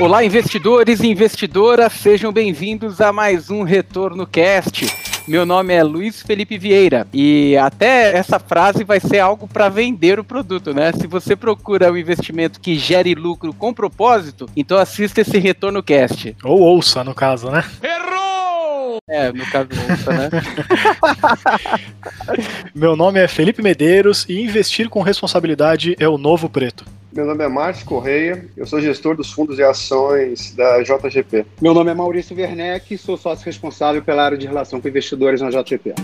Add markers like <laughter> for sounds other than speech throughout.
Olá, investidores e investidoras, sejam bem-vindos a mais um Retorno Cast. Meu nome é Luiz Felipe Vieira e até essa frase vai ser algo para vender o produto, né? Se você procura um investimento que gere lucro com propósito, então assista esse Retorno Cast. Ou ouça, no caso, né? Errou! É, no caso ouça, né? <laughs> Meu nome é Felipe Medeiros e investir com responsabilidade é o novo preto. Meu nome é Márcio Correia, eu sou gestor dos fundos e ações da JGP. Meu nome é Maurício Werneck, sou sócio responsável pela área de relação com investidores na JGP.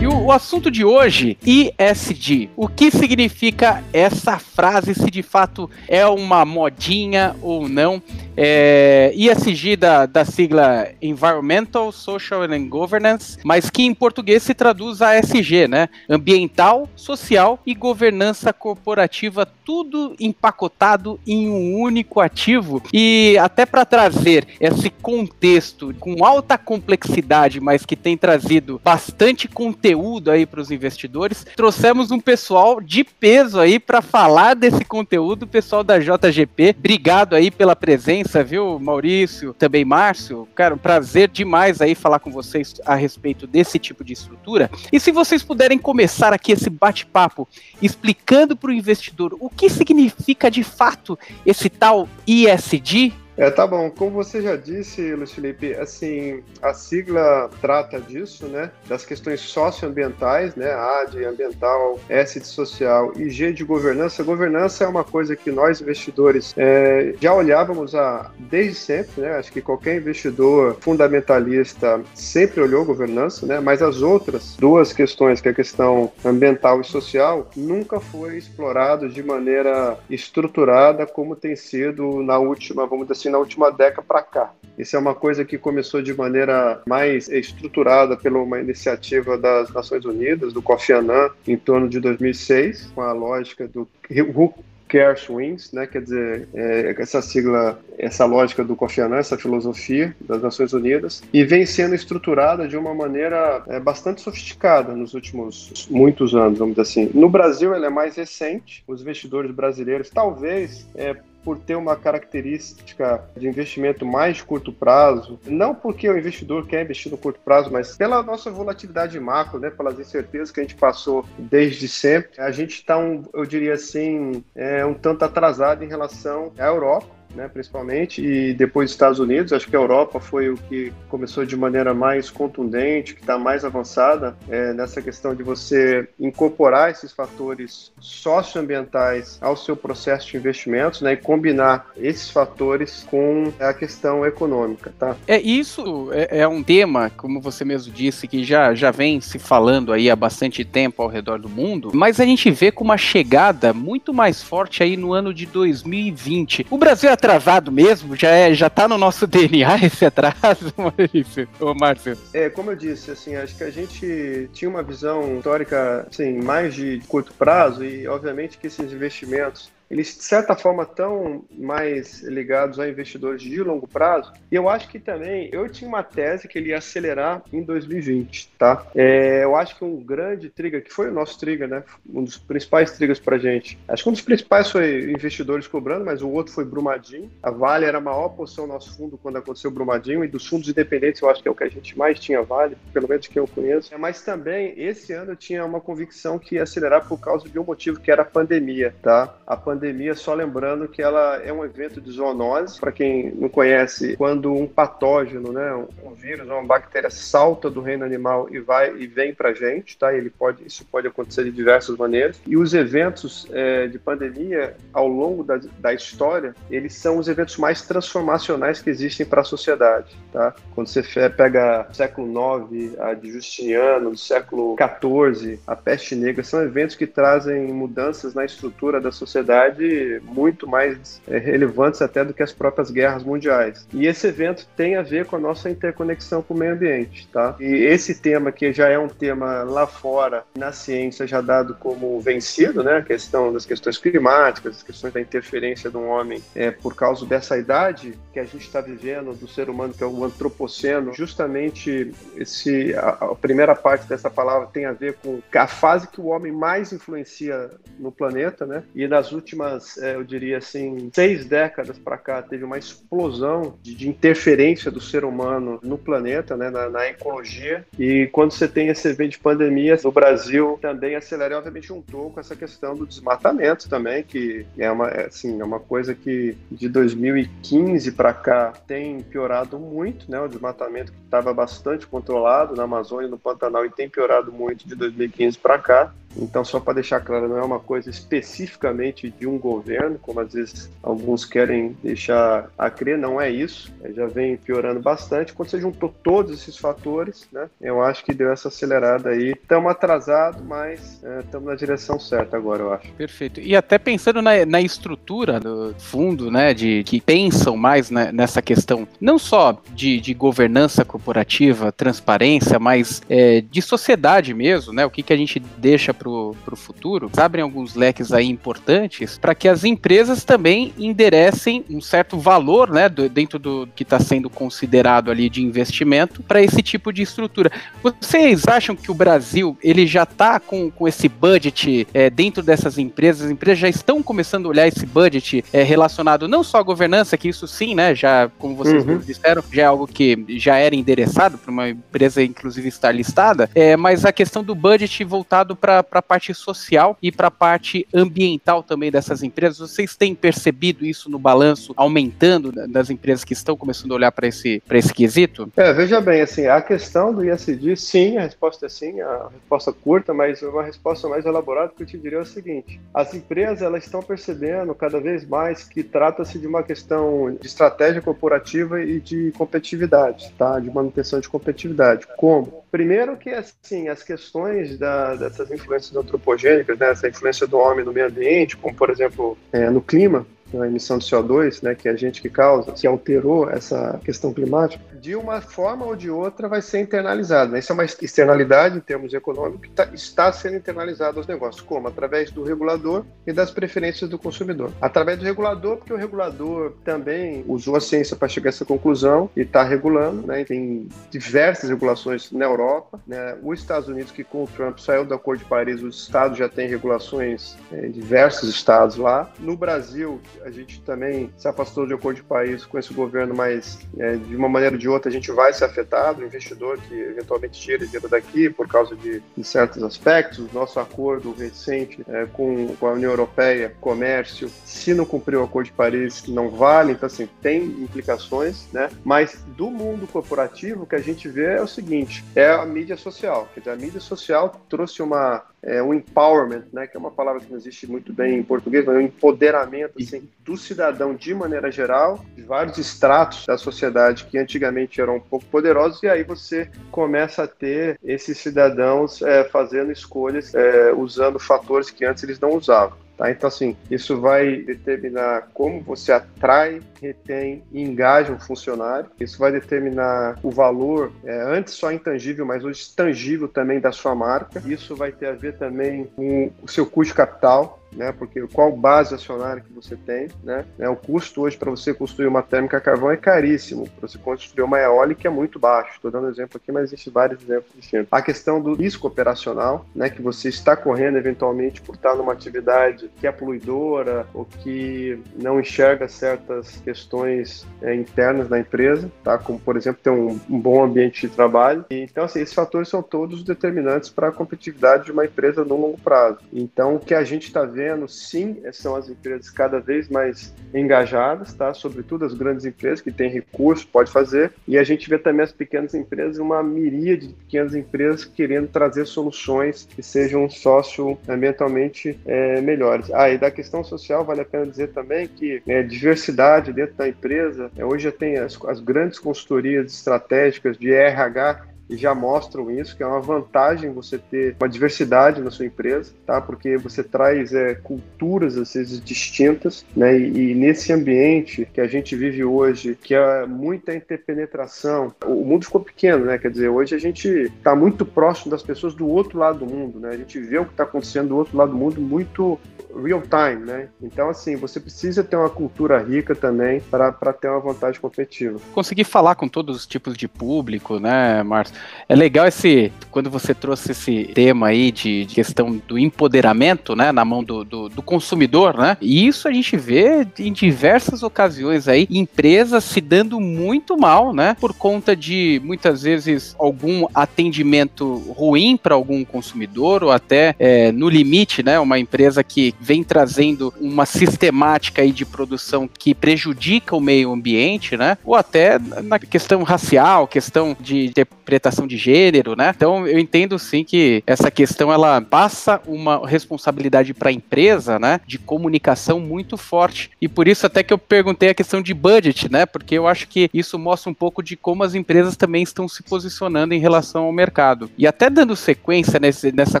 o assunto de hoje, ISD. O que significa essa frase, se de fato é uma modinha ou não? É, ESG da, da sigla Environmental, Social and Governance, mas que em português se traduz a SG, né? Ambiental, social e governança corporativa, tudo empacotado em um único ativo. E até para trazer esse contexto com alta complexidade, mas que tem trazido bastante conteúdo aí para os investidores, trouxemos um pessoal de peso aí para falar desse conteúdo, pessoal da JGP. Obrigado aí pela presença presença, viu, Maurício, também Márcio. Cara, um prazer demais aí falar com vocês a respeito desse tipo de estrutura. E se vocês puderem começar aqui esse bate-papo explicando para o investidor o que significa de fato esse tal ISD, é, tá bom. Como você já disse, Luiz Felipe, assim, a sigla trata disso, né? Das questões socioambientais, né? A de ambiental, S de social e G de governança. Governança é uma coisa que nós investidores é, já olhávamos a, desde sempre, né? Acho que qualquer investidor fundamentalista sempre olhou governança, né? Mas as outras duas questões, que é a questão ambiental e social, nunca foi explorado de maneira estruturada como tem sido na última, vamos dizer assim, assim, na última década para cá. Isso é uma coisa que começou de maneira mais estruturada pela uma iniciativa das Nações Unidas, do Kofi Annan, em torno de 2006, com a lógica do Who Cares Wins, né? quer dizer, é, essa sigla, essa lógica do Kofi Annan, essa filosofia das Nações Unidas, e vem sendo estruturada de uma maneira é, bastante sofisticada nos últimos muitos anos, vamos dizer assim. No Brasil, ela é mais recente, os investidores brasileiros, talvez é, por ter uma característica de investimento mais curto prazo, não porque o investidor quer investir no curto prazo, mas pela nossa volatilidade macro, né, pelas incertezas que a gente passou desde sempre, a gente está, um, eu diria assim, é, um tanto atrasado em relação à Europa né, principalmente, e depois Estados Unidos. Acho que a Europa foi o que começou de maneira mais contundente, que está mais avançada é, nessa questão de você incorporar esses fatores socioambientais ao seu processo de investimentos né, e combinar esses fatores com a questão econômica. Tá? É isso é, é um tema, como você mesmo disse, que já, já vem se falando aí há bastante tempo ao redor do mundo, mas a gente vê com uma chegada muito mais forte aí no ano de 2020. O Brasil atrasado mesmo? Já, é, já tá no nosso <laughs> DNA esse atraso, Maurício? Ô, Márcio? É, como eu disse, assim, acho que a gente tinha uma visão histórica, assim, mais de curto prazo e, obviamente, que esses investimentos eles de certa forma estão mais ligados a investidores de longo prazo. E eu acho que também eu tinha uma tese que ele ia acelerar em 2020, tá? É, eu acho que um grande trigger, que foi o nosso trigger, né? Um dos principais triggers para gente. Acho que um dos principais foi investidores cobrando, mas o outro foi Brumadinho. A Vale era a maior posição do nosso fundo quando aconteceu o Brumadinho e dos fundos independentes eu acho que é o que a gente mais tinha Vale, pelo menos que eu conheço. Mas também esse ano eu tinha uma convicção que ia acelerar por causa de um motivo que era a pandemia, tá? A pandemia pandemia, só lembrando que ela é um evento de zoonose. Para quem não conhece, quando um patógeno, né, um vírus, uma bactéria salta do reino animal e vai e vem para a gente, tá? Ele pode, isso pode acontecer de diversas maneiras. E os eventos é, de pandemia, ao longo da, da história, eles são os eventos mais transformacionais que existem para a sociedade, tá? Quando você pega século IX, a de Justiniano, do século XIV, a peste negra, são eventos que trazem mudanças na estrutura da sociedade verdade, muito mais é, relevantes até do que as próprias guerras mundiais. E esse evento tem a ver com a nossa interconexão com o meio ambiente, tá? E esse tema que já é um tema lá fora, na ciência, já dado como vencido, né? A questão das questões climáticas, as questões da interferência do homem é, por causa dessa idade que a gente está vivendo, do ser humano, que é o antropoceno, justamente esse, a, a primeira parte dessa palavra tem a ver com a fase que o homem mais influencia no planeta, né? E nas últimas, é, eu diria assim, seis décadas para cá, teve uma explosão de, de, interferência do ser humano no planeta, né? Na, na, ecologia. E quando você tem esse evento de pandemia, no Brasil também acelera, obviamente juntou com essa questão do desmatamento também, que é uma, é, assim, é uma coisa que de 2015 para cá tem piorado muito, né? O desmatamento que estava bastante controlado na Amazônia, no Pantanal, e tem piorado muito de 2015 para cá. Então, só para deixar claro, não é uma coisa especificamente de um governo, como às vezes alguns querem deixar a crer, não é isso. É, já vem piorando bastante. Quando você juntou todos esses fatores, né, eu acho que deu essa acelerada aí. Estamos atrasados, mas estamos é, na direção certa agora, eu acho. Perfeito. E até pensando na, na estrutura do fundo, né, de que pensam mais né, nessa questão, não só de, de governança corporativa, transparência, mas é, de sociedade mesmo, né, o que, que a gente deixa para o futuro, abrem alguns leques aí importantes para que as empresas também enderecem um certo valor, né, do, dentro do que está sendo considerado ali de investimento para esse tipo de estrutura. Vocês acham que o Brasil ele já está com, com esse budget é, dentro dessas empresas? As empresas já estão começando a olhar esse budget é, relacionado não só à governança, que isso sim, né, já como vocês uhum. disseram, já é algo que já era endereçado para uma empresa inclusive estar listada, é, mas a questão do budget voltado para para a parte social e para a parte ambiental também dessas empresas. Vocês têm percebido isso no balanço aumentando das empresas que estão começando a olhar para esse, esse quesito? É, veja bem, assim, a questão do ISD, sim, a resposta é sim, a resposta curta, mas uma resposta mais elaborada que eu te diria é o seguinte: as empresas elas estão percebendo cada vez mais que trata-se de uma questão de estratégia corporativa e de competitividade, tá? De manutenção de competitividade. Como? Primeiro que assim, as questões da, dessas influências antropogênicas, né, essa influência do homem no meio ambiente, como por exemplo é, no clima, a emissão de CO2, né, que é a gente que causa, que alterou essa questão climática, de uma forma ou de outra vai ser internalizado. Né? Isso é uma externalidade em termos econômicos que tá, está sendo internalizado aos negócios. Como? Através do regulador e das preferências do consumidor. Através do regulador, porque o regulador também usou a ciência para chegar a essa conclusão e está regulando. Né? Tem diversas regulações na Europa. Né? Os Estados Unidos, que com o Trump saiu do Acordo de Paris, os estados já têm regulações em é, diversos estados lá. No Brasil, a gente também se afastou de Acordo de Paris com esse governo, mas é, de uma maneira ou de outra a gente vai ser afetado, o investidor que eventualmente tira dinheiro daqui por causa de, de certos aspectos. Nosso acordo recente é, com, com, a União Europeia, comércio, se não cumprir o Acordo de Paris, não vale, então assim, tem implicações, né? Mas do mundo corporativo, o que a gente vê é o seguinte, é a mídia social, dizer, a mídia social trouxe uma é, um empowerment, né, que é uma palavra que não existe muito bem em português, mas é um empoderamento assim, do cidadão de maneira geral, de vários estratos da sociedade que antigamente eram um pouco poderosos, e aí você começa a ter esses cidadãos é, fazendo escolhas é, usando fatores que antes eles não usavam. Tá? Então, assim, isso vai determinar como você atrai, retém e engaja um funcionário. Isso vai determinar o valor, é, antes só intangível, mas hoje tangível também da sua marca. Isso vai ter a ver também com o seu custo capital né? Porque qual base acionária que você tem, né? É, o custo hoje para você construir uma térmica a carvão é caríssimo. Para você construir uma eólica é muito baixo. Estou dando exemplo aqui, mas existem vários exemplos distintos. A questão do risco operacional, né? Que você está correndo eventualmente por estar numa atividade que é poluidora ou que não enxerga certas questões é, internas da empresa, tá? Como por exemplo ter um, um bom ambiente de trabalho. E, então, assim, esses fatores são todos determinantes para a competitividade de uma empresa no longo prazo. Então, o que a gente está vendo vendo, sim, são as empresas cada vez mais engajadas, tá? Sobretudo as grandes empresas que têm recursos, pode fazer. E a gente vê também as pequenas empresas, uma miríade de pequenas empresas querendo trazer soluções que sejam socioambientalmente é, melhores. Ah, e da questão social, vale a pena dizer também que é, diversidade dentro da empresa, é, hoje já tem as, as grandes consultorias estratégicas de RH já mostram isso, que é uma vantagem você ter uma diversidade na sua empresa, tá? Porque você traz é, culturas às vezes distintas, né? E, e, nesse ambiente que a gente vive hoje, que é muita interpenetração, o mundo ficou pequeno, né? Quer dizer, hoje a gente está muito próximo das pessoas do outro lado do mundo, né? A gente vê o que está acontecendo do outro lado do mundo muito real time, né? Então, assim, você precisa ter uma cultura rica também para ter uma vantagem competitiva. Conseguir falar com todos os tipos de público, né, Márcio? É legal esse, quando você trouxe esse tema aí de, de questão do empoderamento, né, na mão do, do, do, consumidor, né? E isso a gente vê em diversas ocasiões aí, empresas se dando muito mal, né, por conta de muitas vezes algum atendimento ruim para algum consumidor ou até é, no limite, né, uma empresa que vem trazendo uma sistemática aí de produção que prejudica o meio ambiente, né? Ou até na questão racial, questão de interpretação de gênero, né? Então eu entendo sim que essa questão ela passa uma responsabilidade para a empresa, né? De comunicação muito forte. E por isso até que eu perguntei a questão de budget, né? Porque eu acho que isso mostra um pouco de como as empresas também estão se posicionando em relação ao mercado. E até dando sequência nesse, nessa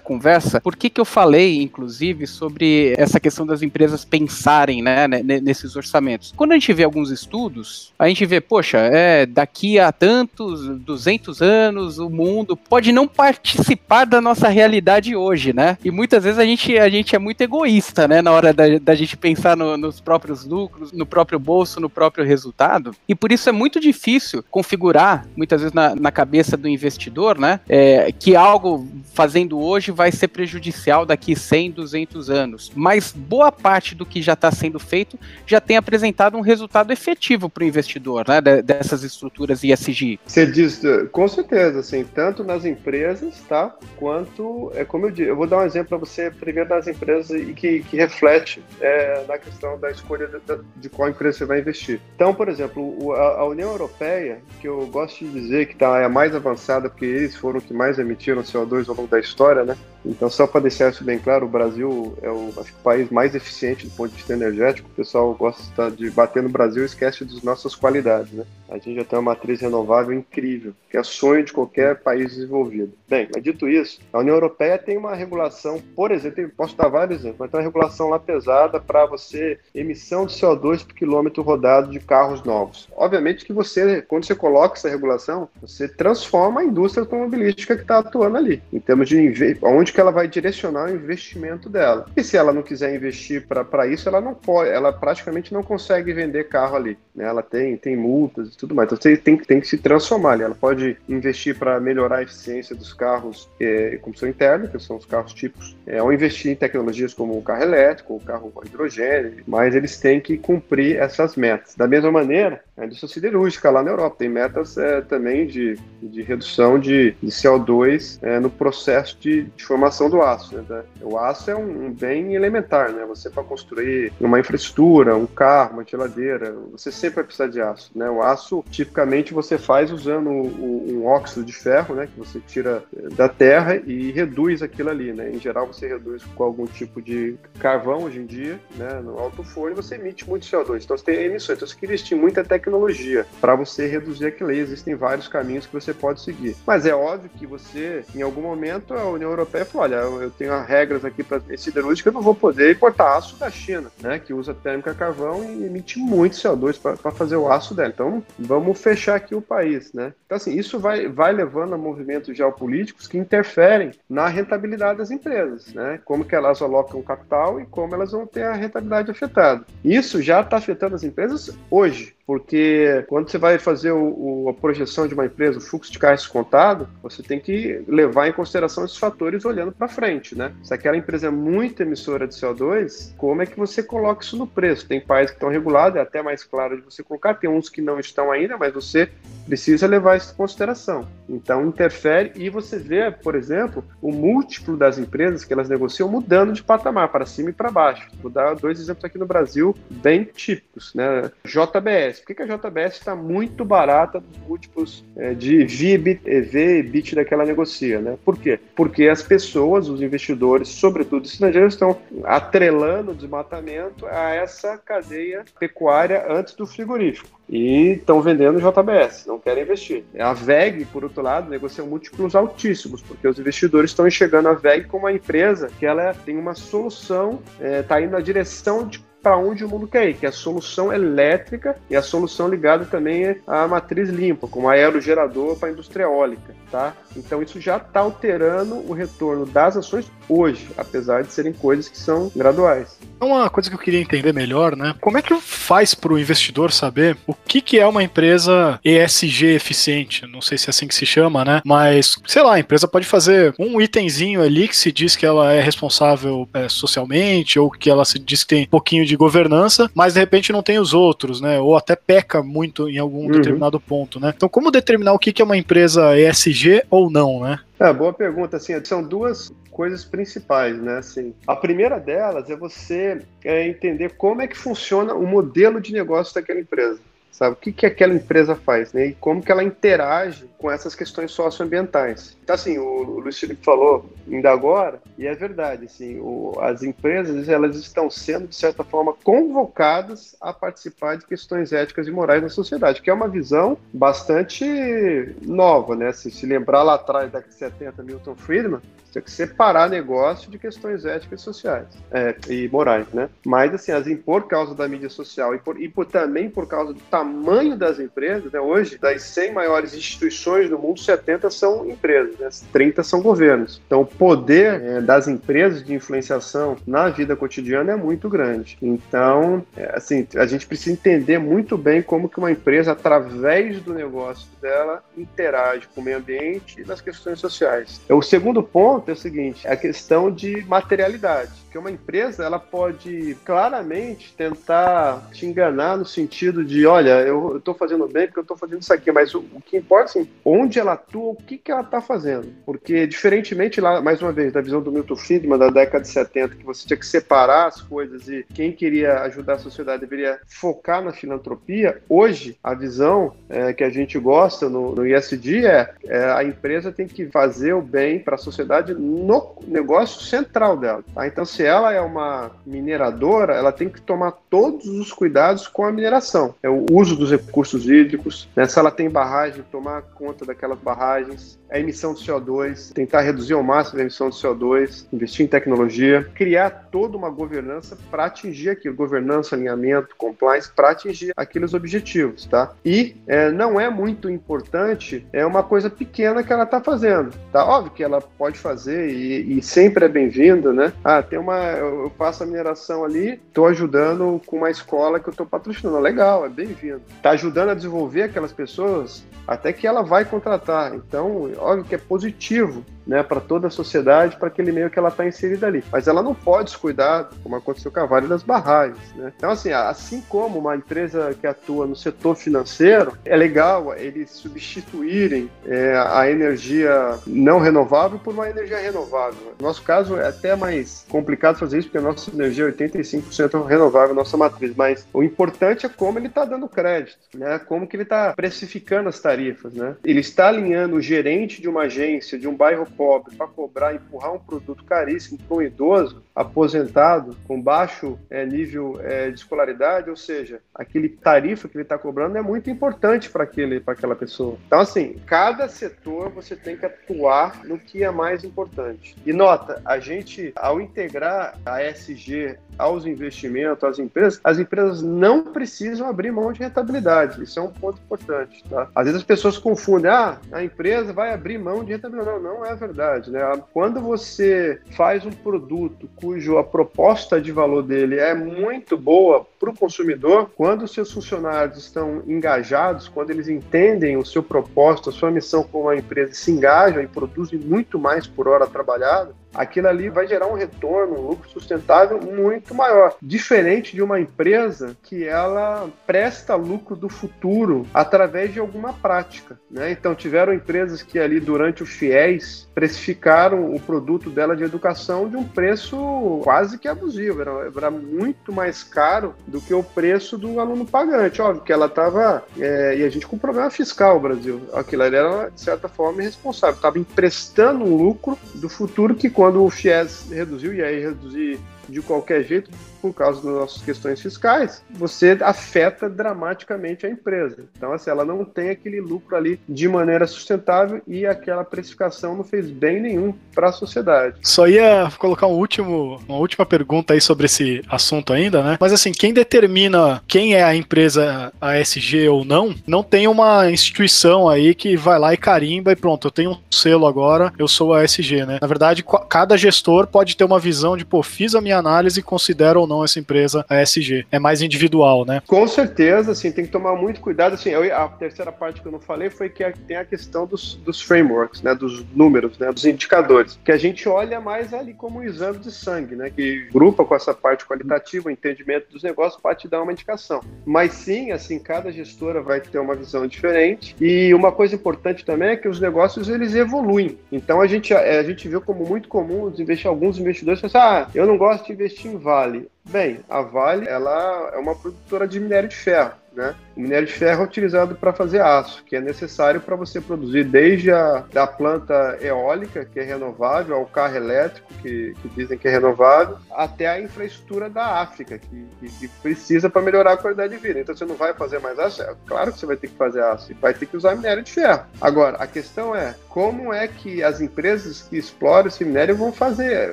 conversa, por que que eu falei, inclusive, sobre essa questão das empresas pensarem né, nesses orçamentos. Quando a gente vê alguns estudos, a gente vê, poxa, é, daqui a tantos, 200 anos, o mundo pode não participar da nossa realidade hoje, né? E muitas vezes a gente, a gente é muito egoísta, né, na hora da, da gente pensar no, nos próprios lucros, no próprio bolso, no próprio resultado. E por isso é muito difícil configurar, muitas vezes na, na cabeça do investidor, né, é, que algo fazendo hoje vai ser prejudicial daqui 100, 200 anos mas boa parte do que já está sendo feito já tem apresentado um resultado efetivo para o investidor, né, dessas estruturas ISG. Você diz, com certeza, assim, tanto nas empresas, tá, quanto, é como eu disse, eu vou dar um exemplo para você, primeiro das empresas e que, que reflete é, na questão da escolha de, de, qual empresa você vai investir. Então, por exemplo, a, União Europeia, que eu gosto de dizer que tá, é a mais avançada, porque eles foram que mais emitiram CO2 ao longo da história, né, então, só para deixar isso bem claro, o Brasil é o, acho que, o país mais eficiente do ponto de vista energético. O pessoal gosta de bater no Brasil e esquece das nossas qualidades. Né? A gente já tem uma matriz renovável incrível, que é sonho de qualquer país desenvolvido. Bem, mas dito isso, a União Europeia tem uma regulação, por exemplo, posso dar vários exemplos, mas tem uma regulação lá pesada para você emissão de CO2 por quilômetro rodado de carros novos. Obviamente que você, quando você coloca essa regulação, você transforma a indústria automobilística que está atuando ali, em termos de onde que ela vai direcionar o investimento dela. E se ela não quiser investir para isso, ela não pode, ela praticamente não consegue vender carro ali. Né? Ela tem, tem multas e tudo mais. Então você tem, tem que se transformar ali. Ela pode investir para melhorar a eficiência dos carros é, combustão interna, que são os carros típicos, é, ou investir em tecnologias como o carro elétrico, o carro com hidrogênio, mas eles têm que cumprir essas metas. Da mesma maneira, a indústria siderúrgica lá na Europa tem metas é, também de, de redução de, de CO2 é, no processo de, de formação formação do aço. Né? O aço é um, um bem elementar, né? Você para construir uma infraestrutura, um carro, uma geladeira, você sempre vai precisar de aço, né? O aço, tipicamente, você faz usando um, um óxido de ferro, né? Que você tira eh, da terra e reduz aquilo ali, né? Em geral, você reduz com algum tipo de carvão hoje em dia, né? No alto forno, você emite muito CO2. Então, você tem emissões. Então, você quer investir muita tecnologia para você reduzir aquilo aí. Existem vários caminhos que você pode seguir. Mas é óbvio que você, em algum momento, a União Europeia falou, olha, eu tenho regras aqui para siderúrgica, eu não vou poder importar aço da China, né, que usa térmica carvão e emite muito CO2 para fazer o aço dela. Então, vamos fechar aqui o país, né? Então, assim, isso vai, vai levando a movimentos geopolíticos que interferem na rentabilidade das empresas, né? Como que elas alocam capital e como elas vão ter a rentabilidade afetada. Isso já está afetando as empresas hoje porque quando você vai fazer o, o, a projeção de uma empresa, o fluxo de caixa contado, você tem que levar em consideração esses fatores olhando para frente, né? Se aquela empresa é muito emissora de CO2, como é que você coloca isso no preço? Tem países que estão regulados, é até mais claro de você colocar, tem uns que não estão ainda, mas você precisa levar isso em consideração. Então interfere e você vê, por exemplo, o múltiplo das empresas que elas negociam mudando de patamar para cima e para baixo. Vou dar dois exemplos aqui no Brasil bem típicos, né? JBS JBS? Por que, que a JBS está muito barata dos múltiplos é, de VIB, EV e BIT daquela negocia? Né? Por quê? Porque as pessoas, os investidores, sobretudo estrangeiros, estão atrelando o desmatamento a essa cadeia pecuária antes do frigorífico e estão vendendo JBS, não querem investir. A VEG, por, outro lado, negociam múltiplos altíssimos, porque os investidores estão enxergando a VEG como uma empresa que ela tem uma solução, está é, indo na direção de para onde o mundo quer ir, que é a solução elétrica e a solução ligada também à matriz limpa, como aerogerador para a indústria eólica, tá? Então isso já está alterando o retorno das ações hoje, apesar de serem coisas que são graduais. Uma coisa que eu queria entender melhor, né? Como é que faz para o investidor saber o que, que é uma empresa ESG eficiente? Não sei se é assim que se chama, né? Mas, sei lá, a empresa pode fazer um itemzinho ali que se diz que ela é responsável é, socialmente, ou que ela se diz que tem um pouquinho de governança, mas de repente não tem os outros, né? Ou até peca muito em algum uhum. determinado ponto, né? Então, como determinar o que, que é uma empresa ESG ou não, né? É, boa pergunta. Assim, são duas coisas principais, né? Assim, a primeira delas é você é, entender como é que funciona o modelo de negócio daquela empresa sabe? O que, que aquela empresa faz, né? E como que ela interage com essas questões socioambientais. Então, assim, o, Luiz Felipe falou ainda agora, e é verdade, assim, o, as empresas, elas estão sendo, de certa forma, convocadas a participar de questões éticas e morais na sociedade, que é uma visão bastante nova, né? Se, se lembrar lá atrás, da década de 70, Milton Friedman, tinha que separar negócio de questões éticas e sociais é, e morais, né? Mas, assim, as, por causa da mídia social e, por, e por, também por causa do tamanho das empresas, né? Hoje, das 100 maiores instituições do mundo, 70 são empresas, né? 30 são governos. Então, o poder é, das empresas de influenciação na vida cotidiana é muito grande. Então, é, assim, a gente precisa entender muito bem como que uma empresa, através do negócio dela, interage com o meio ambiente e nas questões sociais. O segundo ponto é o seguinte, é a questão de materialidade. Que uma empresa, ela pode claramente tentar te enganar no sentido de, olha, eu estou fazendo bem porque eu estou fazendo isso aqui, mas o, o, que importa, assim, onde ela atua, o que, que ela está fazendo. Porque, diferentemente, lá, mais uma vez, da visão do Milton Friedman da década de 70, que você tinha que separar as coisas e quem queria ajudar a sociedade deveria focar na filantropia, hoje, a visão é, que a gente gosta no, no ISD é, é a empresa tem que fazer o bem para a sociedade no negócio central dela. Tá? Então, se ela é uma mineradora, ela tem que tomar todos os cuidados com a mineração. É o uso dos recursos hídricos, né? se ela tem barragem, tomar conta daquelas barragens, a emissão de CO2, tentar reduzir ao máximo a emissão de CO2, investir em tecnologia, criar toda uma governança para atingir aquilo, governança, alinhamento, compliance, para atingir aqueles objetivos, tá? E é, não é muito importante, é uma coisa pequena que ela está fazendo, tá? Óbvio que ela pode fazer e, e sempre é bem-vinda, né? Ah, tem uma, eu faço a mineração ali, estou ajudando com uma escola que eu estou patrocinando, legal, é bem-vindo. Está ajudando a desenvolver aquelas pessoas até que ela vai contratar. Então, óbvio que é positivo né, para toda a sociedade, para aquele meio que ela está inserida ali. Mas ela não pode descuidar, como aconteceu com a Vale das Barragens. Né? Então, assim, assim como uma empresa que atua no setor financeiro, é legal eles substituírem é, a energia não renovável por uma energia renovável. No nosso caso, é até mais complicado fazer isso, porque a nossa energia é 85% renovável, nossa matriz. Mas o importante é como ele está dando crédito, né? como que ele está precificando as tarifas. Né? Ele está alinhando o gerente de uma agência, de um bairro pobre para cobrar, empurrar um produto caríssimo para um idoso aposentado com baixo é, nível é, de escolaridade, ou seja, aquele tarifa que ele está cobrando é muito importante para aquela pessoa. Então assim, cada setor você tem que atuar no que é mais importante. E nota, a gente ao integrar a SG aos investimentos, às empresas, as empresas não precisam abrir mão de rentabilidade. Isso é um ponto importante. Tá? Às vezes as pessoas confundem, ah, a empresa vai abrir mão de rentabilidade. Não, não é verdade. Né? Quando você faz um produto cujo a proposta de valor dele é muito boa para o consumidor, quando seus funcionários estão engajados, quando eles entendem o seu propósito, a sua missão como uma empresa, se engajam e produzem muito mais por hora trabalhada, aquilo ali vai gerar um retorno, um lucro sustentável muito maior. Diferente de uma empresa que ela presta lucro do futuro através de alguma prática. Né? Então, tiveram empresas que ali durante o FIES precificaram o produto dela de educação de um preço quase que abusivo, era, era muito mais caro do que o preço do aluno pagante. Óbvio que ela estava. É, e a gente com problema fiscal Brasil. Aquilo ali era, de certa forma, irresponsável. Estava emprestando um lucro do futuro que, quando o FIES reduziu, e aí reduzir de qualquer jeito, por causa das nossas questões fiscais, você afeta dramaticamente a empresa. Então, assim, ela não tem aquele lucro ali de maneira sustentável e aquela precificação não fez bem nenhum para a sociedade. Só ia colocar um último, uma última pergunta aí sobre esse assunto ainda, né? Mas assim, quem determina quem é a empresa ASG ou não, não tem uma instituição aí que vai lá e carimba e pronto, eu tenho um selo agora, eu sou ASG, né? Na verdade, cada gestor pode ter uma visão de, pô, fiz a minha análise considero ou não essa empresa ASG. É mais individual, né? Com certeza, assim, tem que tomar muito cuidado. Assim, eu, a terceira parte que eu não falei foi que tem a questão dos, dos frameworks, né? Dos números, né? Dos indicadores. Que a gente olha mais ali como um exame de sangue, né? Que grupa com essa parte qualitativa, o entendimento dos negócios, para te dar uma indicação. Mas sim, assim, cada gestora vai ter uma visão diferente. E uma coisa importante também é que os negócios eles evoluem. Então a gente, a gente viu como muito comum alguns investidores pensar, ah, eu não gosto investir em Vale. Bem, a Vale ela é uma produtora de minério de ferro. Né? O minério de ferro é utilizado para fazer aço, que é necessário para você produzir desde a da planta eólica, que é renovável, ao carro elétrico, que, que dizem que é renovável, até a infraestrutura da África, que, que, que precisa para melhorar a qualidade de vida. Então você não vai fazer mais aço? É claro que você vai ter que fazer aço, e vai ter que usar minério de ferro. Agora, a questão é como é que as empresas que exploram esse minério vão fazer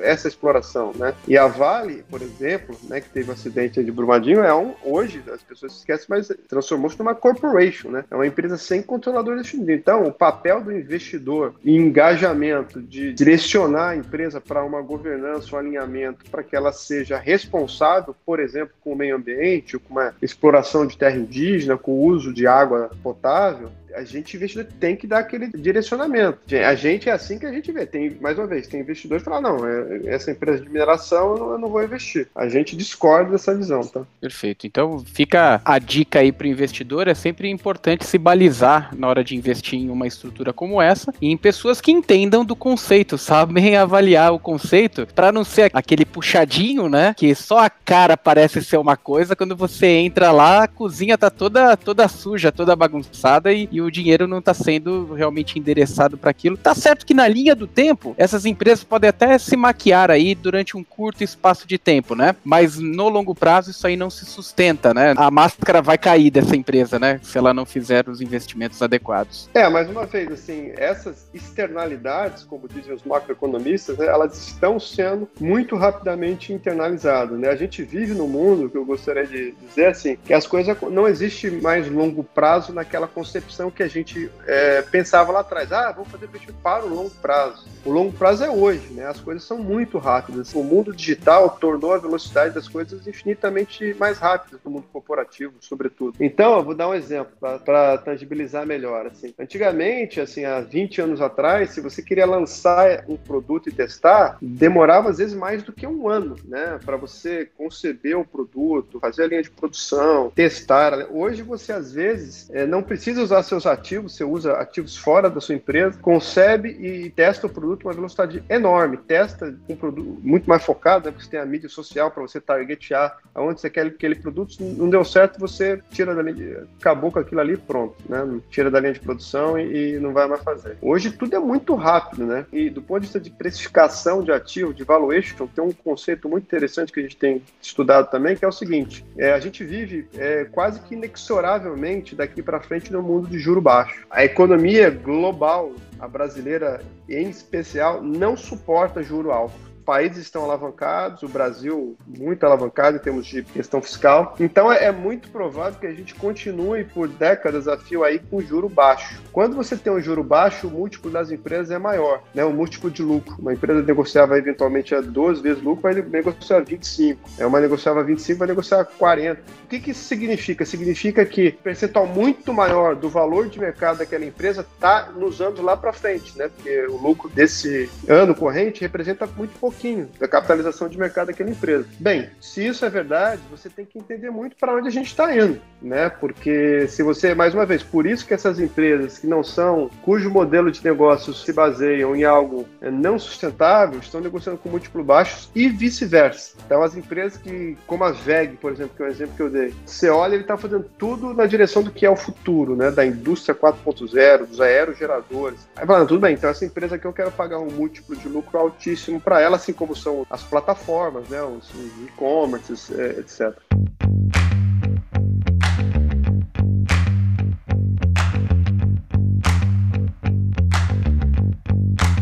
essa exploração, né? E a Vale, por exemplo, né, que teve um acidente de Brumadinho, é um, hoje as pessoas esquecem, mas transformou-se numa corporation, né? É uma empresa sem controlador definido. Então, o papel do investidor em engajamento de direcionar a empresa para uma governança, um alinhamento, para que ela seja responsável, por exemplo, com o meio ambiente, com uma exploração de terra indígena, com o uso de água potável, a gente investidor tem que dar aquele direcionamento. A gente é assim que a gente vê. Tem, mais uma vez, tem investidores que falam, não, é, essa empresa de mineração eu não, vou investir. A gente discorda dessa visão, tá? Perfeito. Então fica a dica aí para o investidor, é sempre importante se balizar na hora de investir em uma estrutura como essa e em pessoas que entendam do conceito, sabem avaliar o conceito, para não ser aquele puxadinho, né? Que só a cara parece ser uma coisa, quando você entra lá, a cozinha tá toda, toda suja, toda bagunçada e, e o dinheiro não está sendo realmente endereçado para aquilo. Tá certo que na linha do tempo, essas empresas podem até se maquiar aí durante um curto espaço de tempo, né? Mas no longo prazo isso aí não se sustenta, né? A máscara vai cair dessa empresa, né? Se ela não fizer os investimentos adequados. É, mais uma vez, assim, essas externalidades, como dizem os macroeconomistas, né, elas estão sendo muito rapidamente internalizadas, né? A gente vive no mundo, que eu gostaria de dizer assim, que as coisas não existe mais longo prazo naquela concepção que a gente é, pensava lá atrás. Ah, vamos fazer investimento para o longo prazo. O longo prazo é hoje, né? As coisas são muito rápidas. O mundo digital tornou a velocidade das coisas infinitamente mais rápida no mundo corporativo, sobretudo. Então, eu vou dar um exemplo para tangibilizar melhor. Assim. Antigamente, assim, há 20 anos atrás, se você queria lançar um produto e testar, demorava às vezes mais do que um ano, né? Para você conceber o produto, fazer a linha de produção, testar. Hoje você às vezes é, não precisa usar seus ativos, você usa ativos fora da sua empresa, concebe e testa o produto uma velocidade enorme, testa um produto muito mais focado, né, porque você tem a mídia social para você targetear aonde você quer aquele produto, não deu certo, você tira da linha, acabou com aquilo ali pronto, né? Tira da linha de produção e, e, não vai mais fazer. Hoje tudo é muito rápido, né? E do ponto de vista de precificação de ativo, de valuation, tem um conceito muito interessante que a gente tem estudado também, que é o seguinte: é, a gente vive é, quase que inexoravelmente daqui para frente no mundo de juro baixo. A economia global, a brasileira em especial, não suporta juro alto países estão alavancados, o Brasil muito alavancado em termos de questão fiscal. Então é, é, muito provável que a gente continue por décadas a fio aí com juro baixo. Quando você tem um juro baixo, o múltiplo das empresas é maior, né? O múltiplo de lucro. Uma empresa negociava eventualmente a duas vezes lucro, vai negociar 25. É uma negociava 25, vai negociar 40. O que, que isso significa? Significa que percentual muito maior do valor de mercado daquela empresa está nos anos lá para frente, né? Porque o lucro desse ano corrente representa muito pouco pouquinho da capitalização de mercado daquela empresa. Bem, se isso é verdade, você tem que entender muito para onde a gente está indo, né? Porque se você, mais uma vez, por isso que essas empresas que não são, cujo modelo de negócios se baseiam em algo é, não sustentável, estão negociando com múltiplo baixos e vice-versa. Então, as empresas que, como a VEG, por exemplo, que é um exemplo que eu dei, você olha, ele está fazendo tudo na direção do que é o futuro, né? Da indústria 4.0, dos aerogeradores. Aí fala, tudo bem, então essa empresa aqui eu quero pagar um múltiplo de lucro altíssimo para ela, assim como são as plataformas, né, os, e-commerces, é, etc.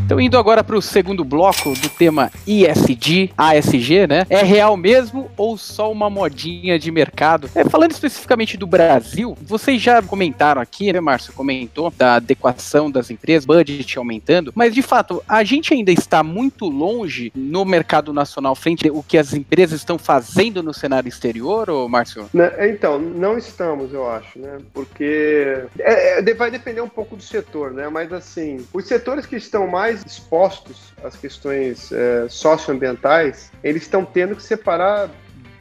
Então, indo agora para o segundo bloco do tema ISD, ASG, né? É real mesmo ou só uma modinha de mercado? É, falando especificamente do Brasil, vocês já comentaram aqui, né, Márcio? Comentou da adequação das empresas, budget aumentando, mas de fato, a gente ainda está muito longe no mercado nacional frente ao que as empresas estão fazendo no cenário exterior, ou Márcio? Né, então, não estamos, eu acho, né? Porque é, é, vai depender um pouco do setor, né? Mas assim, os setores que estão mais mais expostos às questões é, socioambientais, eles estão tendo que separar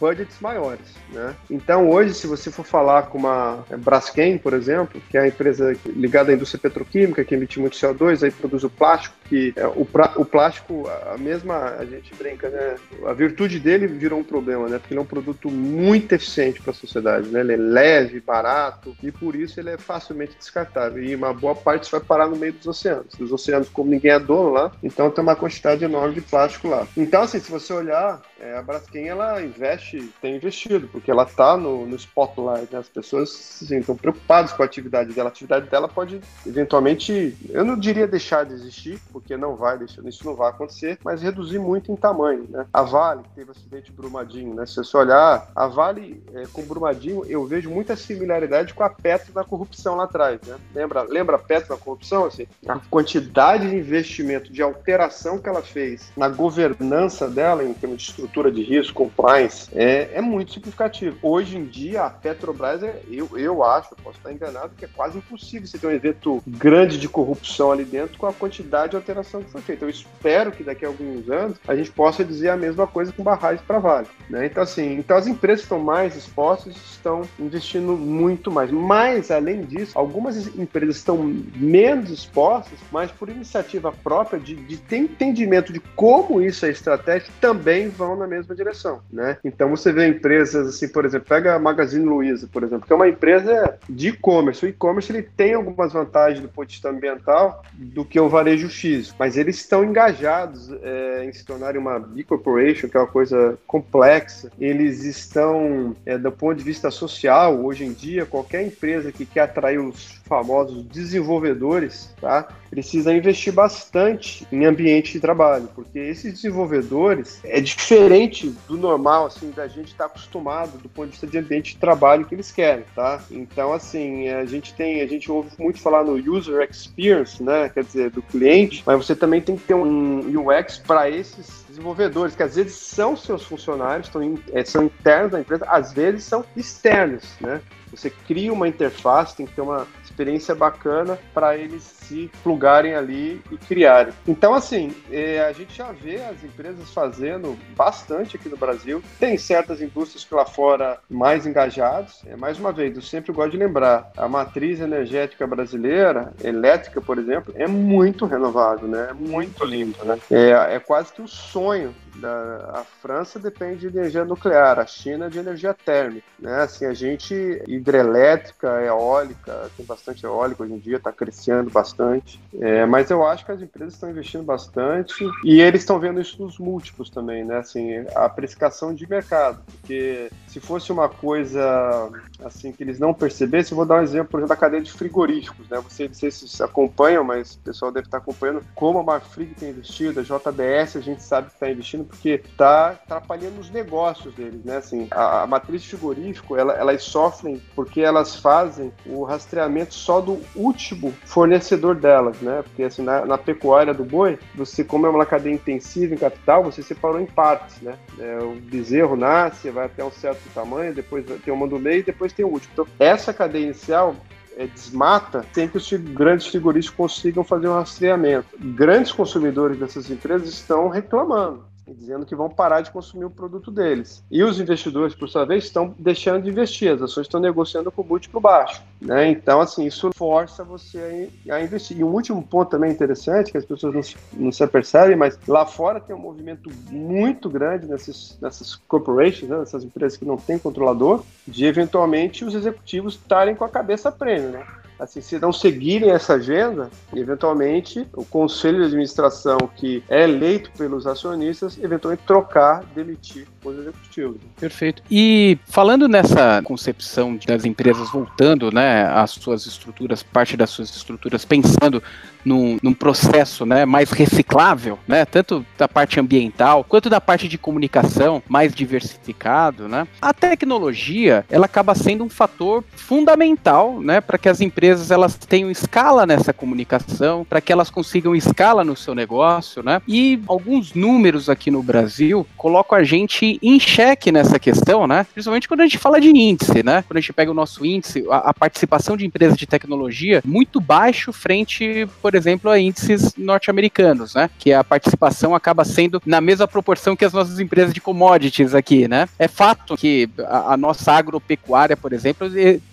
budgets maiores. Né? Então, hoje, se você for falar com uma Braskem, por exemplo, que é a empresa ligada à indústria petroquímica, que emite muito CO2, aí produz o plástico, que é, o, pra, o plástico, a mesma, a gente brinca, né? A virtude dele virou um problema, né? Porque ele é um produto muito eficiente para a sociedade, né? Ele é leve, barato, e por isso ele é facilmente descartável. E uma boa parte vai parar no meio dos oceanos. Os oceanos, como ninguém é dono lá, então tem uma quantidade enorme de plástico lá. Então, assim, se você olhar, é, a Braskem, ela investe, tem investido, porque ela está no, no spotlight, né? As pessoas assim, estão preocupadas com a atividade dela. A atividade dela pode, eventualmente, eu não diria deixar de existir, porque não vai isso não vai acontecer, mas reduzir muito em tamanho, né? A Vale, que teve acidente Brumadinho, né? Se você olhar, a Vale é, com Brumadinho, eu vejo muita similaridade com a Petro na corrupção lá atrás, né? Lembra, lembra a Petro na corrupção? Assim, a quantidade de investimento, de alteração que ela fez na governança dela, em termos de estrutura de risco, compliance, é, é muito significativo Hoje em dia, a Petrobras, é, eu, eu acho, posso estar enganado, que é quase impossível você ter um evento grande de corrupção ali dentro com a quantidade de alteração que foi feita. Eu espero que daqui a alguns anos a gente possa dizer a mesma coisa com Barrais para Vale. Né? Então, assim, então as empresas estão mais expostas estão investindo muito mais. Mas, além disso, algumas empresas estão menos expostas, mas por iniciativa própria de, de ter entendimento de como isso é estratégico, também vão na mesma direção. Né? Então, você vê empresas assim, por exemplo, pega a Magazine Luiza, por exemplo, que é uma empresa de e-commerce. O e-commerce ele tem algumas vantagens do ponto de vista ambiental do que o varejo físico, mas eles estão engajados é, em se tornarem uma B corporation, que é uma coisa complexa. Eles estão, é, do ponto de vista social, hoje em dia, qualquer empresa que quer atrair os famosos desenvolvedores, tá? Precisa investir bastante em ambiente de trabalho, porque esses desenvolvedores é diferente do normal, assim, da gente estar tá acostumado do ponto de vista de ambiente de trabalho que eles querem, tá? Então, assim, a gente tem, a gente ouve muito falar no user experience, né? Quer dizer, do cliente, mas você também tem que ter um UX para esses desenvolvedores, que às vezes são seus funcionários, estão, é, são internos da empresa, às vezes são externos, né? Você cria uma interface, tem que ter uma experiência bacana para eles se plugarem ali e criarem. Então, assim, é, a gente já vê as empresas fazendo bastante aqui no Brasil. Tem certas indústrias que lá fora mais engajados. É, mais uma vez, eu sempre gosto de lembrar, a matriz energética brasileira, elétrica, por exemplo, é muito renovável, né? É muito limpa, né? É, é quase que o sonho da, a França depende de energia nuclear, a China de energia térmica, né? Assim, a gente hidrelétrica, eólica, tem bastante eólica hoje em dia, está crescendo bastante, é, mas eu acho que as empresas estão investindo bastante e eles estão vendo isso nos múltiplos também, né? Assim, a precificação de mercado, porque se fosse uma coisa assim que eles não percebessem, vou dar um exemplo, por exemplo, da cadeia de frigoríficos, né? Você, não sei se acompanham, mas o pessoal deve estar acompanhando como a Marfrig tem investido, a JBS a gente sabe que está investindo porque está atrapalhando os negócios deles, né? Assim, a, a matriz frigorífico, ela, elas sofrem porque elas fazem o rastreamento só do último fornecedor delas, né? Porque assim, na, na pecuária do boi, você, como é uma cadeia intensiva em capital, você separou em partes, né? É, o bezerro nasce, vai até um certo tamanho, depois tem uma do meio e depois tem o último. Então, essa cadeia inicial é, desmata sem que os grandes frigoríficos consigam fazer um rastreamento. Grandes consumidores dessas empresas estão reclamando dizendo que vão parar de consumir o produto deles. E os investidores, por sua vez, estão deixando de investir, as ações estão negociando com o múltiplo baixo. Né? Então, assim, isso força você a, investir. E um último ponto também interessante, que as pessoas não, não se apercebem, mas lá fora tem um movimento muito grande nessas, nessas corporations, né? nessas empresas que não têm controlador, de eventualmente os executivos estarem com a cabeça prêmio, né? Assim, se não seguirem essa agenda, eventualmente o conselho de administração que é eleito pelos acionistas, eventualmente trocar, demitir os executivos. Perfeito. E falando nessa concepção das empresas voltando, né, às suas estruturas, parte das suas estruturas pensando num, num, processo né, mais reciclável, né, tanto da parte ambiental quanto da parte de comunicação mais diversificado, né, a tecnologia ela acaba sendo um fator fundamental né, para que as empresas elas tenham escala nessa comunicação, para que elas consigam escala no seu negócio, né, e alguns números aqui no Brasil colocam a gente em xeque nessa questão, né, principalmente quando a gente fala de índice, né, quando a gente pega o nosso índice, a, a participação de empresas de tecnologia muito baixo frente, por exemplo, a índices norte-americanos, né? Que a participação acaba sendo na mesma proporção que as nossas empresas de commodities aqui, né? É fato que a, a nossa agropecuária, por exemplo,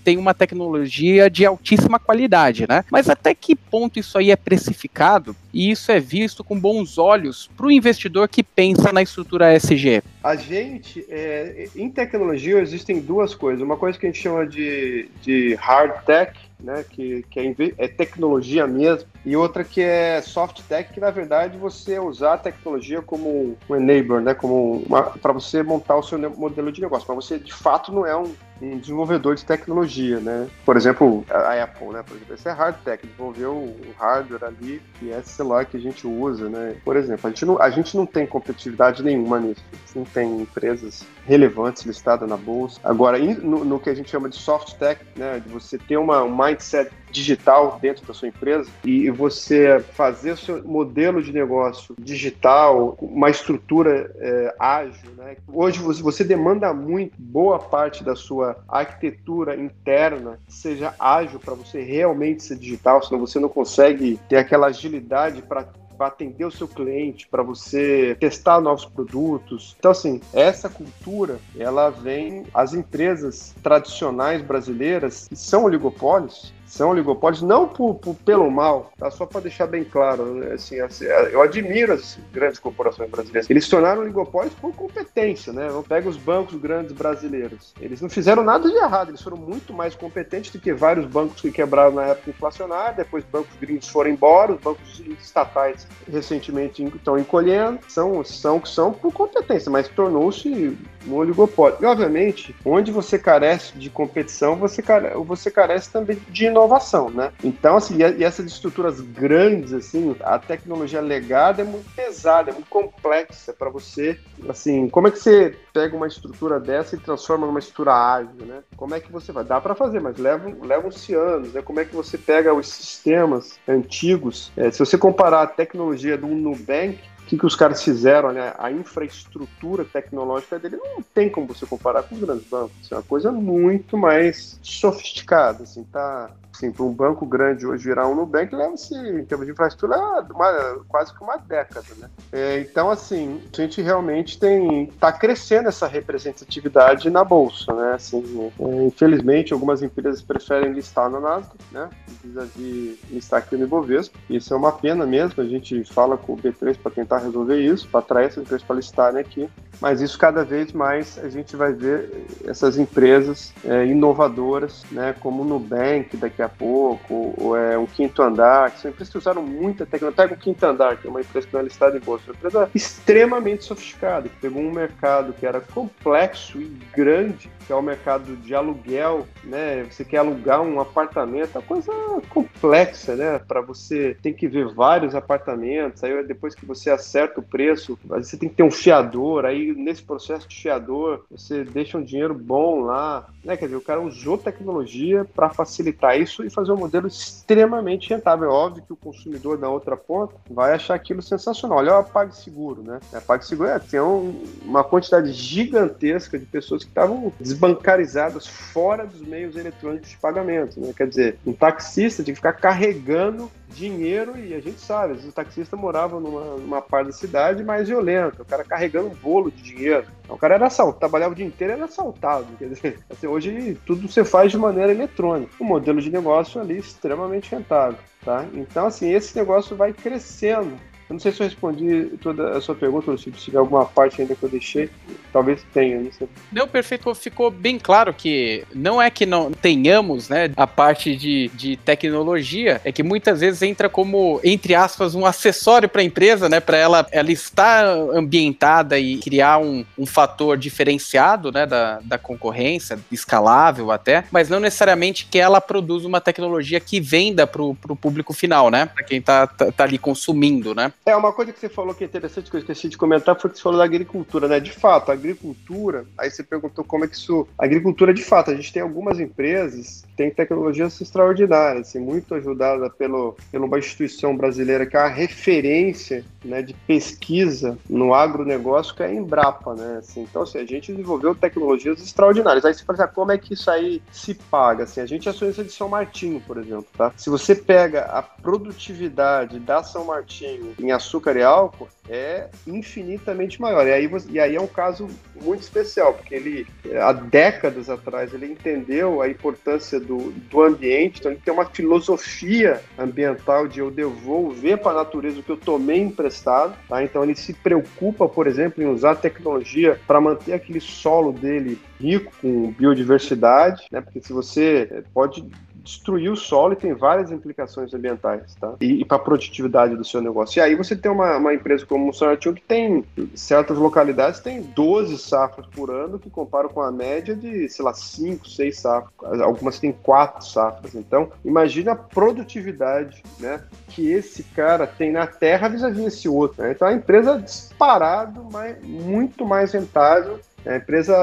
tem uma tecnologia de altíssima qualidade, né? Mas até que ponto isso aí é precificado e isso é visto com bons olhos para o investidor que pensa na estrutura ESG? A gente, é, em tecnologia, existem duas coisas. Uma coisa que a gente chama de, de hard tech, né, que, que é, é, tecnologia mesmo, e outra que é soft tech, que na verdade você usar a tecnologia como um enabler, né, como para você montar o seu modelo de negócio, mas você de fato não é um, um desenvolvedor de tecnologia, né? Por exemplo, a Apple, né? Por exemplo, esse é hard tech, desenvolveu o hardware ali, que é celular que a gente usa, né? Por exemplo, a gente não, a gente não tem competitividade nenhuma nisso. Não tem empresas relevantes listadas na bolsa. Agora, no, no, que a gente chama de soft tech, né? De você ter uma, um mindset digital dentro da sua empresa e você fazer seu modelo de negócio digital, uma estrutura é, ágil, né? Hoje você demanda muito, boa parte da sua arquitetura interna seja ágil para você realmente ser digital, senão você não consegue ter aquela agilidade para para atender o seu cliente, para você testar novos produtos. Então, assim, essa cultura, ela vem, as empresas tradicionais brasileiras, que são oligopólios, são oligopólios, não por, por, pelo mal, tá? só para deixar bem claro. Né? Assim, assim, eu admiro as grandes corporações brasileiras. Eles tornaram oligopólios por competência, né? Pega os bancos grandes brasileiros. Eles não fizeram nada de errado, eles foram muito mais competentes do que vários bancos que quebraram na época inflacionária, depois bancos gringos foram embora, os bancos estatais recentemente estão encolhendo, são, são são por competência, mas tornou-se um oligopólio. E, obviamente, onde você carece de competição, você, você carece também de inovação inovação, né? Então, assim, e essas estruturas grandes, assim, a tecnologia legada é muito pesada, é muito complexa para você, assim, como é que você pega uma estrutura dessa e transforma numa estrutura ágil, né? Como é que você vai? Dá para fazer, mas levam, levam-se anos, né? Como é que você pega os sistemas antigos? É, se você comparar a tecnologia do Nubank que, que os caras fizeram, né? A infraestrutura tecnológica dele não tem como você comparar com os grandes bancos. É uma coisa muito mais sofisticada, assim, tá assim, para um banco grande hoje virar um Nubank, leva-se, em termos de infraestrutura, uma, quase que uma década, né? É, então, assim, a gente realmente tem, está crescendo essa representatividade na Bolsa, né? Assim, é, infelizmente, algumas empresas preferem listar na Nasdaq, né? vis listar aqui no Ibovespa. Isso é uma pena mesmo, a gente fala com o B3 para tentar resolver isso, para atrair essas empresas para listarem aqui, mas isso cada vez mais a gente vai ver essas empresas é, inovadoras, né? Como o Nubank daqui a pouco, ou é um quinto andar, que são empresas que usaram muita tecnologia. Pega o quinto andar, que é uma empresa que não é listada em bolsa, uma empresa extremamente sofisticada, que pegou um mercado que era complexo e grande, que é o mercado de aluguel, né? Você quer alugar um apartamento, é coisa complexa, né? Para você tem que ver vários apartamentos, aí depois que você acerta o preço, você tem que ter um fiador, aí nesse processo de fiador, você deixa um dinheiro bom lá, né? Quer dizer, o cara usou tecnologia para facilitar isso isso e fazer um modelo extremamente rentável. É óbvio que o consumidor da outra ponta vai achar aquilo sensacional. Olha o PagSeguro, né? A PagSeguro é, tem um, uma quantidade gigantesca de pessoas que estavam desbancarizadas fora dos meios eletrônicos de pagamento, né? Quer dizer, um taxista tinha que ficar carregando dinheiro e a gente sabe, às vezes o taxista morava numa, numa parte da cidade mais violenta, o cara carregando um bolo de dinheiro. Então, o cara era assaltado, trabalhava o dia inteiro era assaltado. Quer dizer, <laughs> assim, hoje tudo você faz de maneira eletrônica. O modelo de negócio ali é extremamente rentável. Tá? Então, assim, esse negócio vai crescendo. Eu não sei se eu respondi toda a sua pergunta, ou se tiver alguma parte ainda que eu deixei. talvez tenha. Não, sei. não, perfeito. Ficou bem claro que não é que não tenhamos né, a parte de, de tecnologia, é que muitas vezes entra como, entre aspas, um acessório para a empresa, né? Para ela, ela estar ambientada e criar um, um fator diferenciado né, da, da concorrência, escalável até, mas não necessariamente que ela produza uma tecnologia que venda para o público final, né? Para quem está tá, tá ali consumindo, né? É, uma coisa que você falou que é interessante, que eu esqueci de comentar, foi que você falou da agricultura, né? De fato, a agricultura, aí você perguntou como é que isso. A agricultura, de fato, a gente tem algumas empresas que têm tecnologias extraordinárias, assim, muito ajudada pelo, pela uma instituição brasileira que é a referência né, de pesquisa no agronegócio, que é a Embrapa, né? Assim, então, assim, a gente desenvolveu tecnologias extraordinárias. Aí você fala assim, ah, como é que isso aí se paga? Assim, a gente é acionista de São Martinho, por exemplo, tá? Se você pega a produtividade da São Martinho em açúcar e álcool, é infinitamente maior. E aí, e aí é um caso muito especial, porque ele, há décadas atrás, ele entendeu a importância do, do ambiente, então ele tem uma filosofia ambiental de eu devolver para a natureza o que eu tomei emprestado, tá? Então ele se preocupa, por exemplo, em usar tecnologia para manter aquele solo dele rico com biodiversidade, né? Porque se você pode destruir o solo e tem várias implicações ambientais, tá? E, e para a produtividade do seu negócio. E aí você tem uma, uma empresa como o Sonatil que tem certas localidades tem 12 safras por ano, que comparam com a média de, sei lá, 5, 6 safras. Algumas têm 4 safras. Então, imagina a produtividade, né? Que esse cara tem na terra vis-à-vis esse outro. Né? Então, a empresa disparado, mas muito mais rentável é a empresa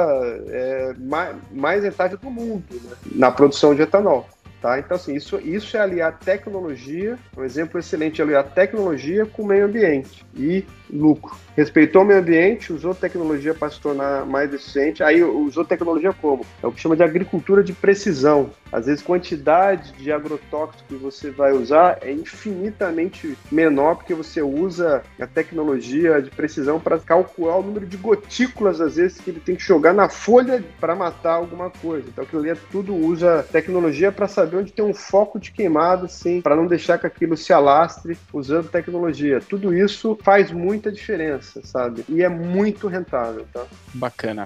é, mais, mais rentável do mundo né? na produção de etanol. Tá? Então, assim, isso, isso é aliar tecnologia, um exemplo excelente é aliar tecnologia com meio ambiente e lucro. Respeitou o meio ambiente, usou tecnologia para se tornar mais eficiente, aí usou tecnologia como? É o que chama de agricultura de precisão. Às vezes, quantidade de agrotóxico que você vai usar é infinitamente menor porque você usa a tecnologia de precisão para calcular o número de gotículas, às vezes, que ele tem que jogar na folha para matar alguma coisa. Então, aquilo ali é tudo usa tecnologia para saber onde tem um foco de queimado, assim, para não deixar que aquilo se alastre usando tecnologia. Tudo isso faz muita diferença, sabe? E é muito rentável, tá? Bacana.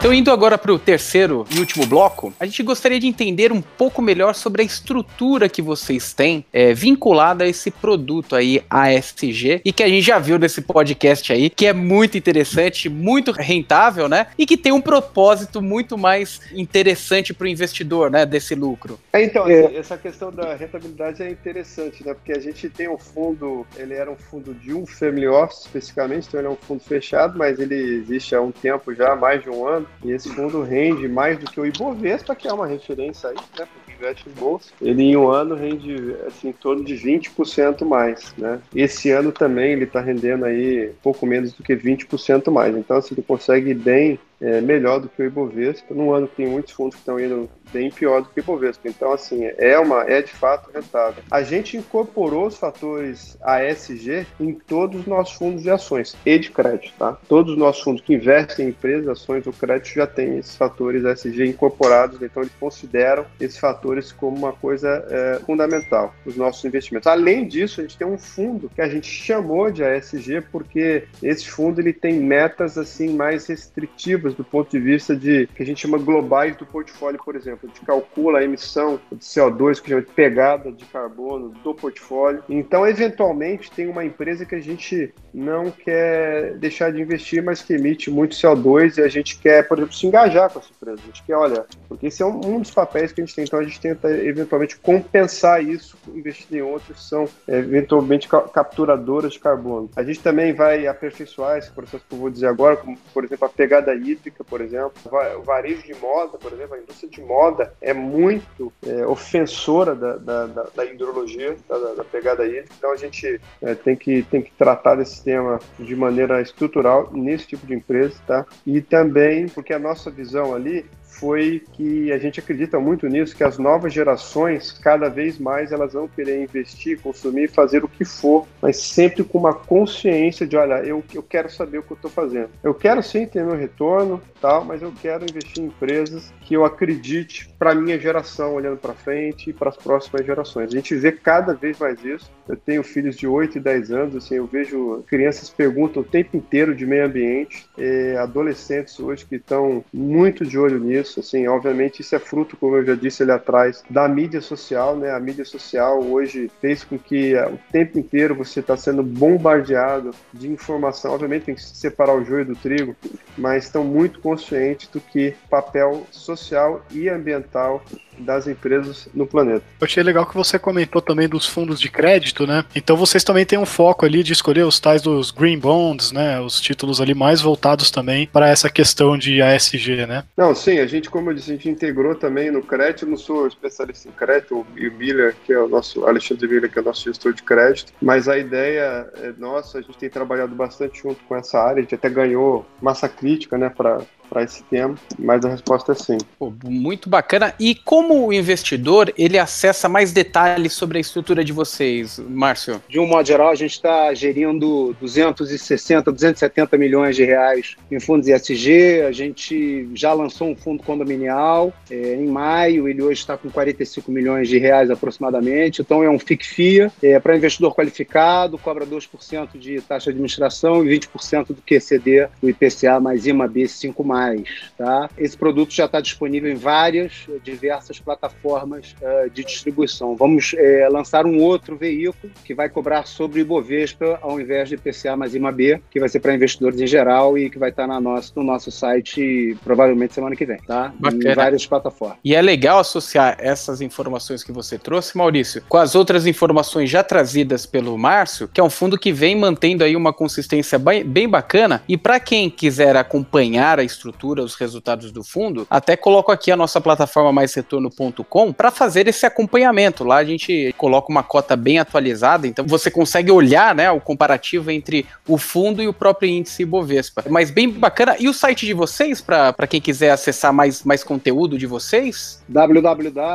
Então, indo agora para o terceiro e último bloco, a gente gostaria de entender um pouco melhor sobre a estrutura que vocês têm é, vinculada a esse produto aí, ASG, e que a gente já viu nesse podcast aí, que é muito interessante, muito rentável, né? E que tem um propósito muito mais interessante para o investidor, né? Desse lucro. É, então, é. essa questão da rentabilidade é interessante, né? Porque a gente tem um fundo, ele era um fundo de um family office especificamente, então ele é um fundo fechado, mas ele existe há um tempo já, mais de um ano. E esse fundo rende mais do que o Ibovespa, que é uma referência aí, né? Porque investe em bolsa. Ele em um ano rende assim, em torno de 20% mais, né? Esse ano também ele está rendendo aí pouco menos do que 20% mais. Então, assim, ele consegue bem é, melhor do que o Ibovespa, num ano que tem muitos fundos que estão indo bem pior do que o Ibovespa. Então, assim, é, uma, é de fato rentável. A gente incorporou os fatores ASG em todos os nossos fundos de ações e de crédito, tá? Todos os nossos fundos que investem em empresas, ações ou crédito já têm esses fatores ASG incorporados, então eles consideram esses fatores como uma coisa é, fundamental nos nossos investimentos. Além disso, a gente tem um fundo que a gente chamou de ASG porque esse fundo ele tem metas assim mais restritivas do ponto de vista de que a gente chama globais do portfólio, por exemplo. A gente calcula a emissão de CO2, que de pegada de carbono do portfólio. Então, eventualmente, tem uma empresa que a gente não quer deixar de investir, mas que emite muito CO2 e a gente quer, por exemplo, se engajar com essa empresa. A gente quer, olha, porque esse é um, um dos papéis que a gente tem. Então, a gente tenta eventualmente compensar isso investindo em outros que são é, eventualmente capturadoras de carbono. A gente também vai aperfeiçoar esse processo que eu vou dizer agora, como, por exemplo, a pegada hídrica, por exemplo, o varejo de moda, por exemplo, a indústria de moda é muito é, ofensora da, da, da, da hidrologia, da, da, pegada hídrica. Então, a gente é, tem, que, tem que tratar desse tema de maneira estrutural nesse tipo de empresa, tá? E também porque a nossa visão ali foi que a gente acredita muito nisso, que as novas gerações, cada vez mais, elas vão querer investir, consumir, fazer o que for, mas sempre com uma consciência de, olha, eu, eu quero saber o que eu estou fazendo. Eu quero sim ter meu retorno, tal, mas eu quero investir em empresas que eu acredite para minha geração, olhando para frente e para as próximas gerações. A gente vê cada vez mais isso. Eu tenho filhos de 8 e 10 anos, assim, eu vejo crianças perguntam o tempo inteiro de meio ambiente, é, adolescentes hoje que estão muito de olho nisso, assim, obviamente isso é fruto, como eu já disse ali atrás, da mídia social, né? A mídia social hoje fez com que é, o tempo inteiro você está sendo bombardeado de informação, obviamente tem que separar o joio do trigo, mas estão muito conscientes do que papel social e ambiental das empresas no planeta. Eu achei legal que você comentou também dos fundos de crédito, né? Então vocês também têm um foco ali de escolher os tais dos green bonds, né? Os títulos ali mais voltados também para essa questão de ASG, né? Não, sim, a gente, como eu disse, a gente integrou também no crédito. Eu não sou especialista em crédito, e o Miller, que é o nosso Alexandre Miller, que é o nosso gestor de crédito, mas a ideia é nossa, a gente tem trabalhado bastante junto com essa área, a gente até ganhou massa crítica, né, para para esse tema, mas a resposta é sim. Pô, muito bacana. E como o investidor ele acessa mais detalhes sobre a estrutura de vocês, Márcio? De um modo geral, a gente está gerindo 260, 270 milhões de reais em fundos ESG. A gente já lançou um fundo condominial é, em maio, ele hoje está com 45 milhões de reais aproximadamente. Então é um FIC-FIA é, para investidor qualificado, cobra 2% de taxa de administração e 20% do QCD do IPCA mais IMAB 5 mais tá? Esse produto já está disponível em várias, eh, diversas plataformas uh, de distribuição. Vamos é, lançar um outro veículo que vai cobrar sobre o Ibovespa ao invés de IPCA mais IMAB, que vai ser para investidores em geral e que vai estar tá na nossa, no nosso site provavelmente semana que vem, tá? Bacana. Em várias plataformas. E é legal associar essas informações que você trouxe, Maurício, com as outras informações já trazidas pelo Márcio, que é um fundo que vem mantendo aí uma consistência bem, bem bacana. E para quem quiser acompanhar a estrutura estrutura, os resultados do fundo, até coloco aqui a nossa plataforma maisretorno.com para fazer esse acompanhamento. Lá a gente coloca uma cota bem atualizada, então você consegue olhar né, o comparativo entre o fundo e o próprio índice Bovespa. Mas bem bacana. E o site de vocês, para quem quiser acessar mais, mais conteúdo de vocês? www.jgp.com.br.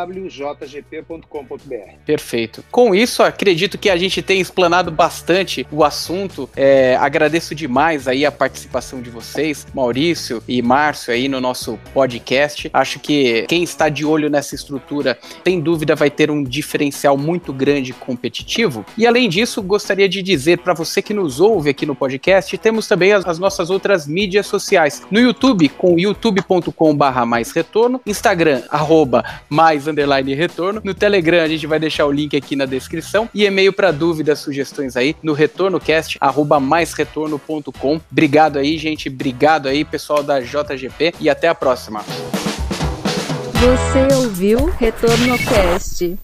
Perfeito. Com isso, acredito que a gente tem explanado bastante o assunto. É, agradeço demais aí a participação de vocês, Maurício e Márcio aí no nosso podcast. Acho que quem está de olho nessa estrutura, sem dúvida, vai ter um diferencial muito grande competitivo. E além disso, gostaria de dizer para você que nos ouve aqui no podcast, temos também as, as nossas outras mídias sociais. No YouTube, com youtube.com/barra mais retorno, Instagram, arroba mais underline retorno. No Telegram, a gente vai deixar o link aqui na descrição. E e-mail para dúvidas, sugestões aí no retornocast, arroba maisretorno.com. Obrigado aí, gente. Obrigado aí, pessoal da JGP e até a próxima. Você ouviu Retorno Cast.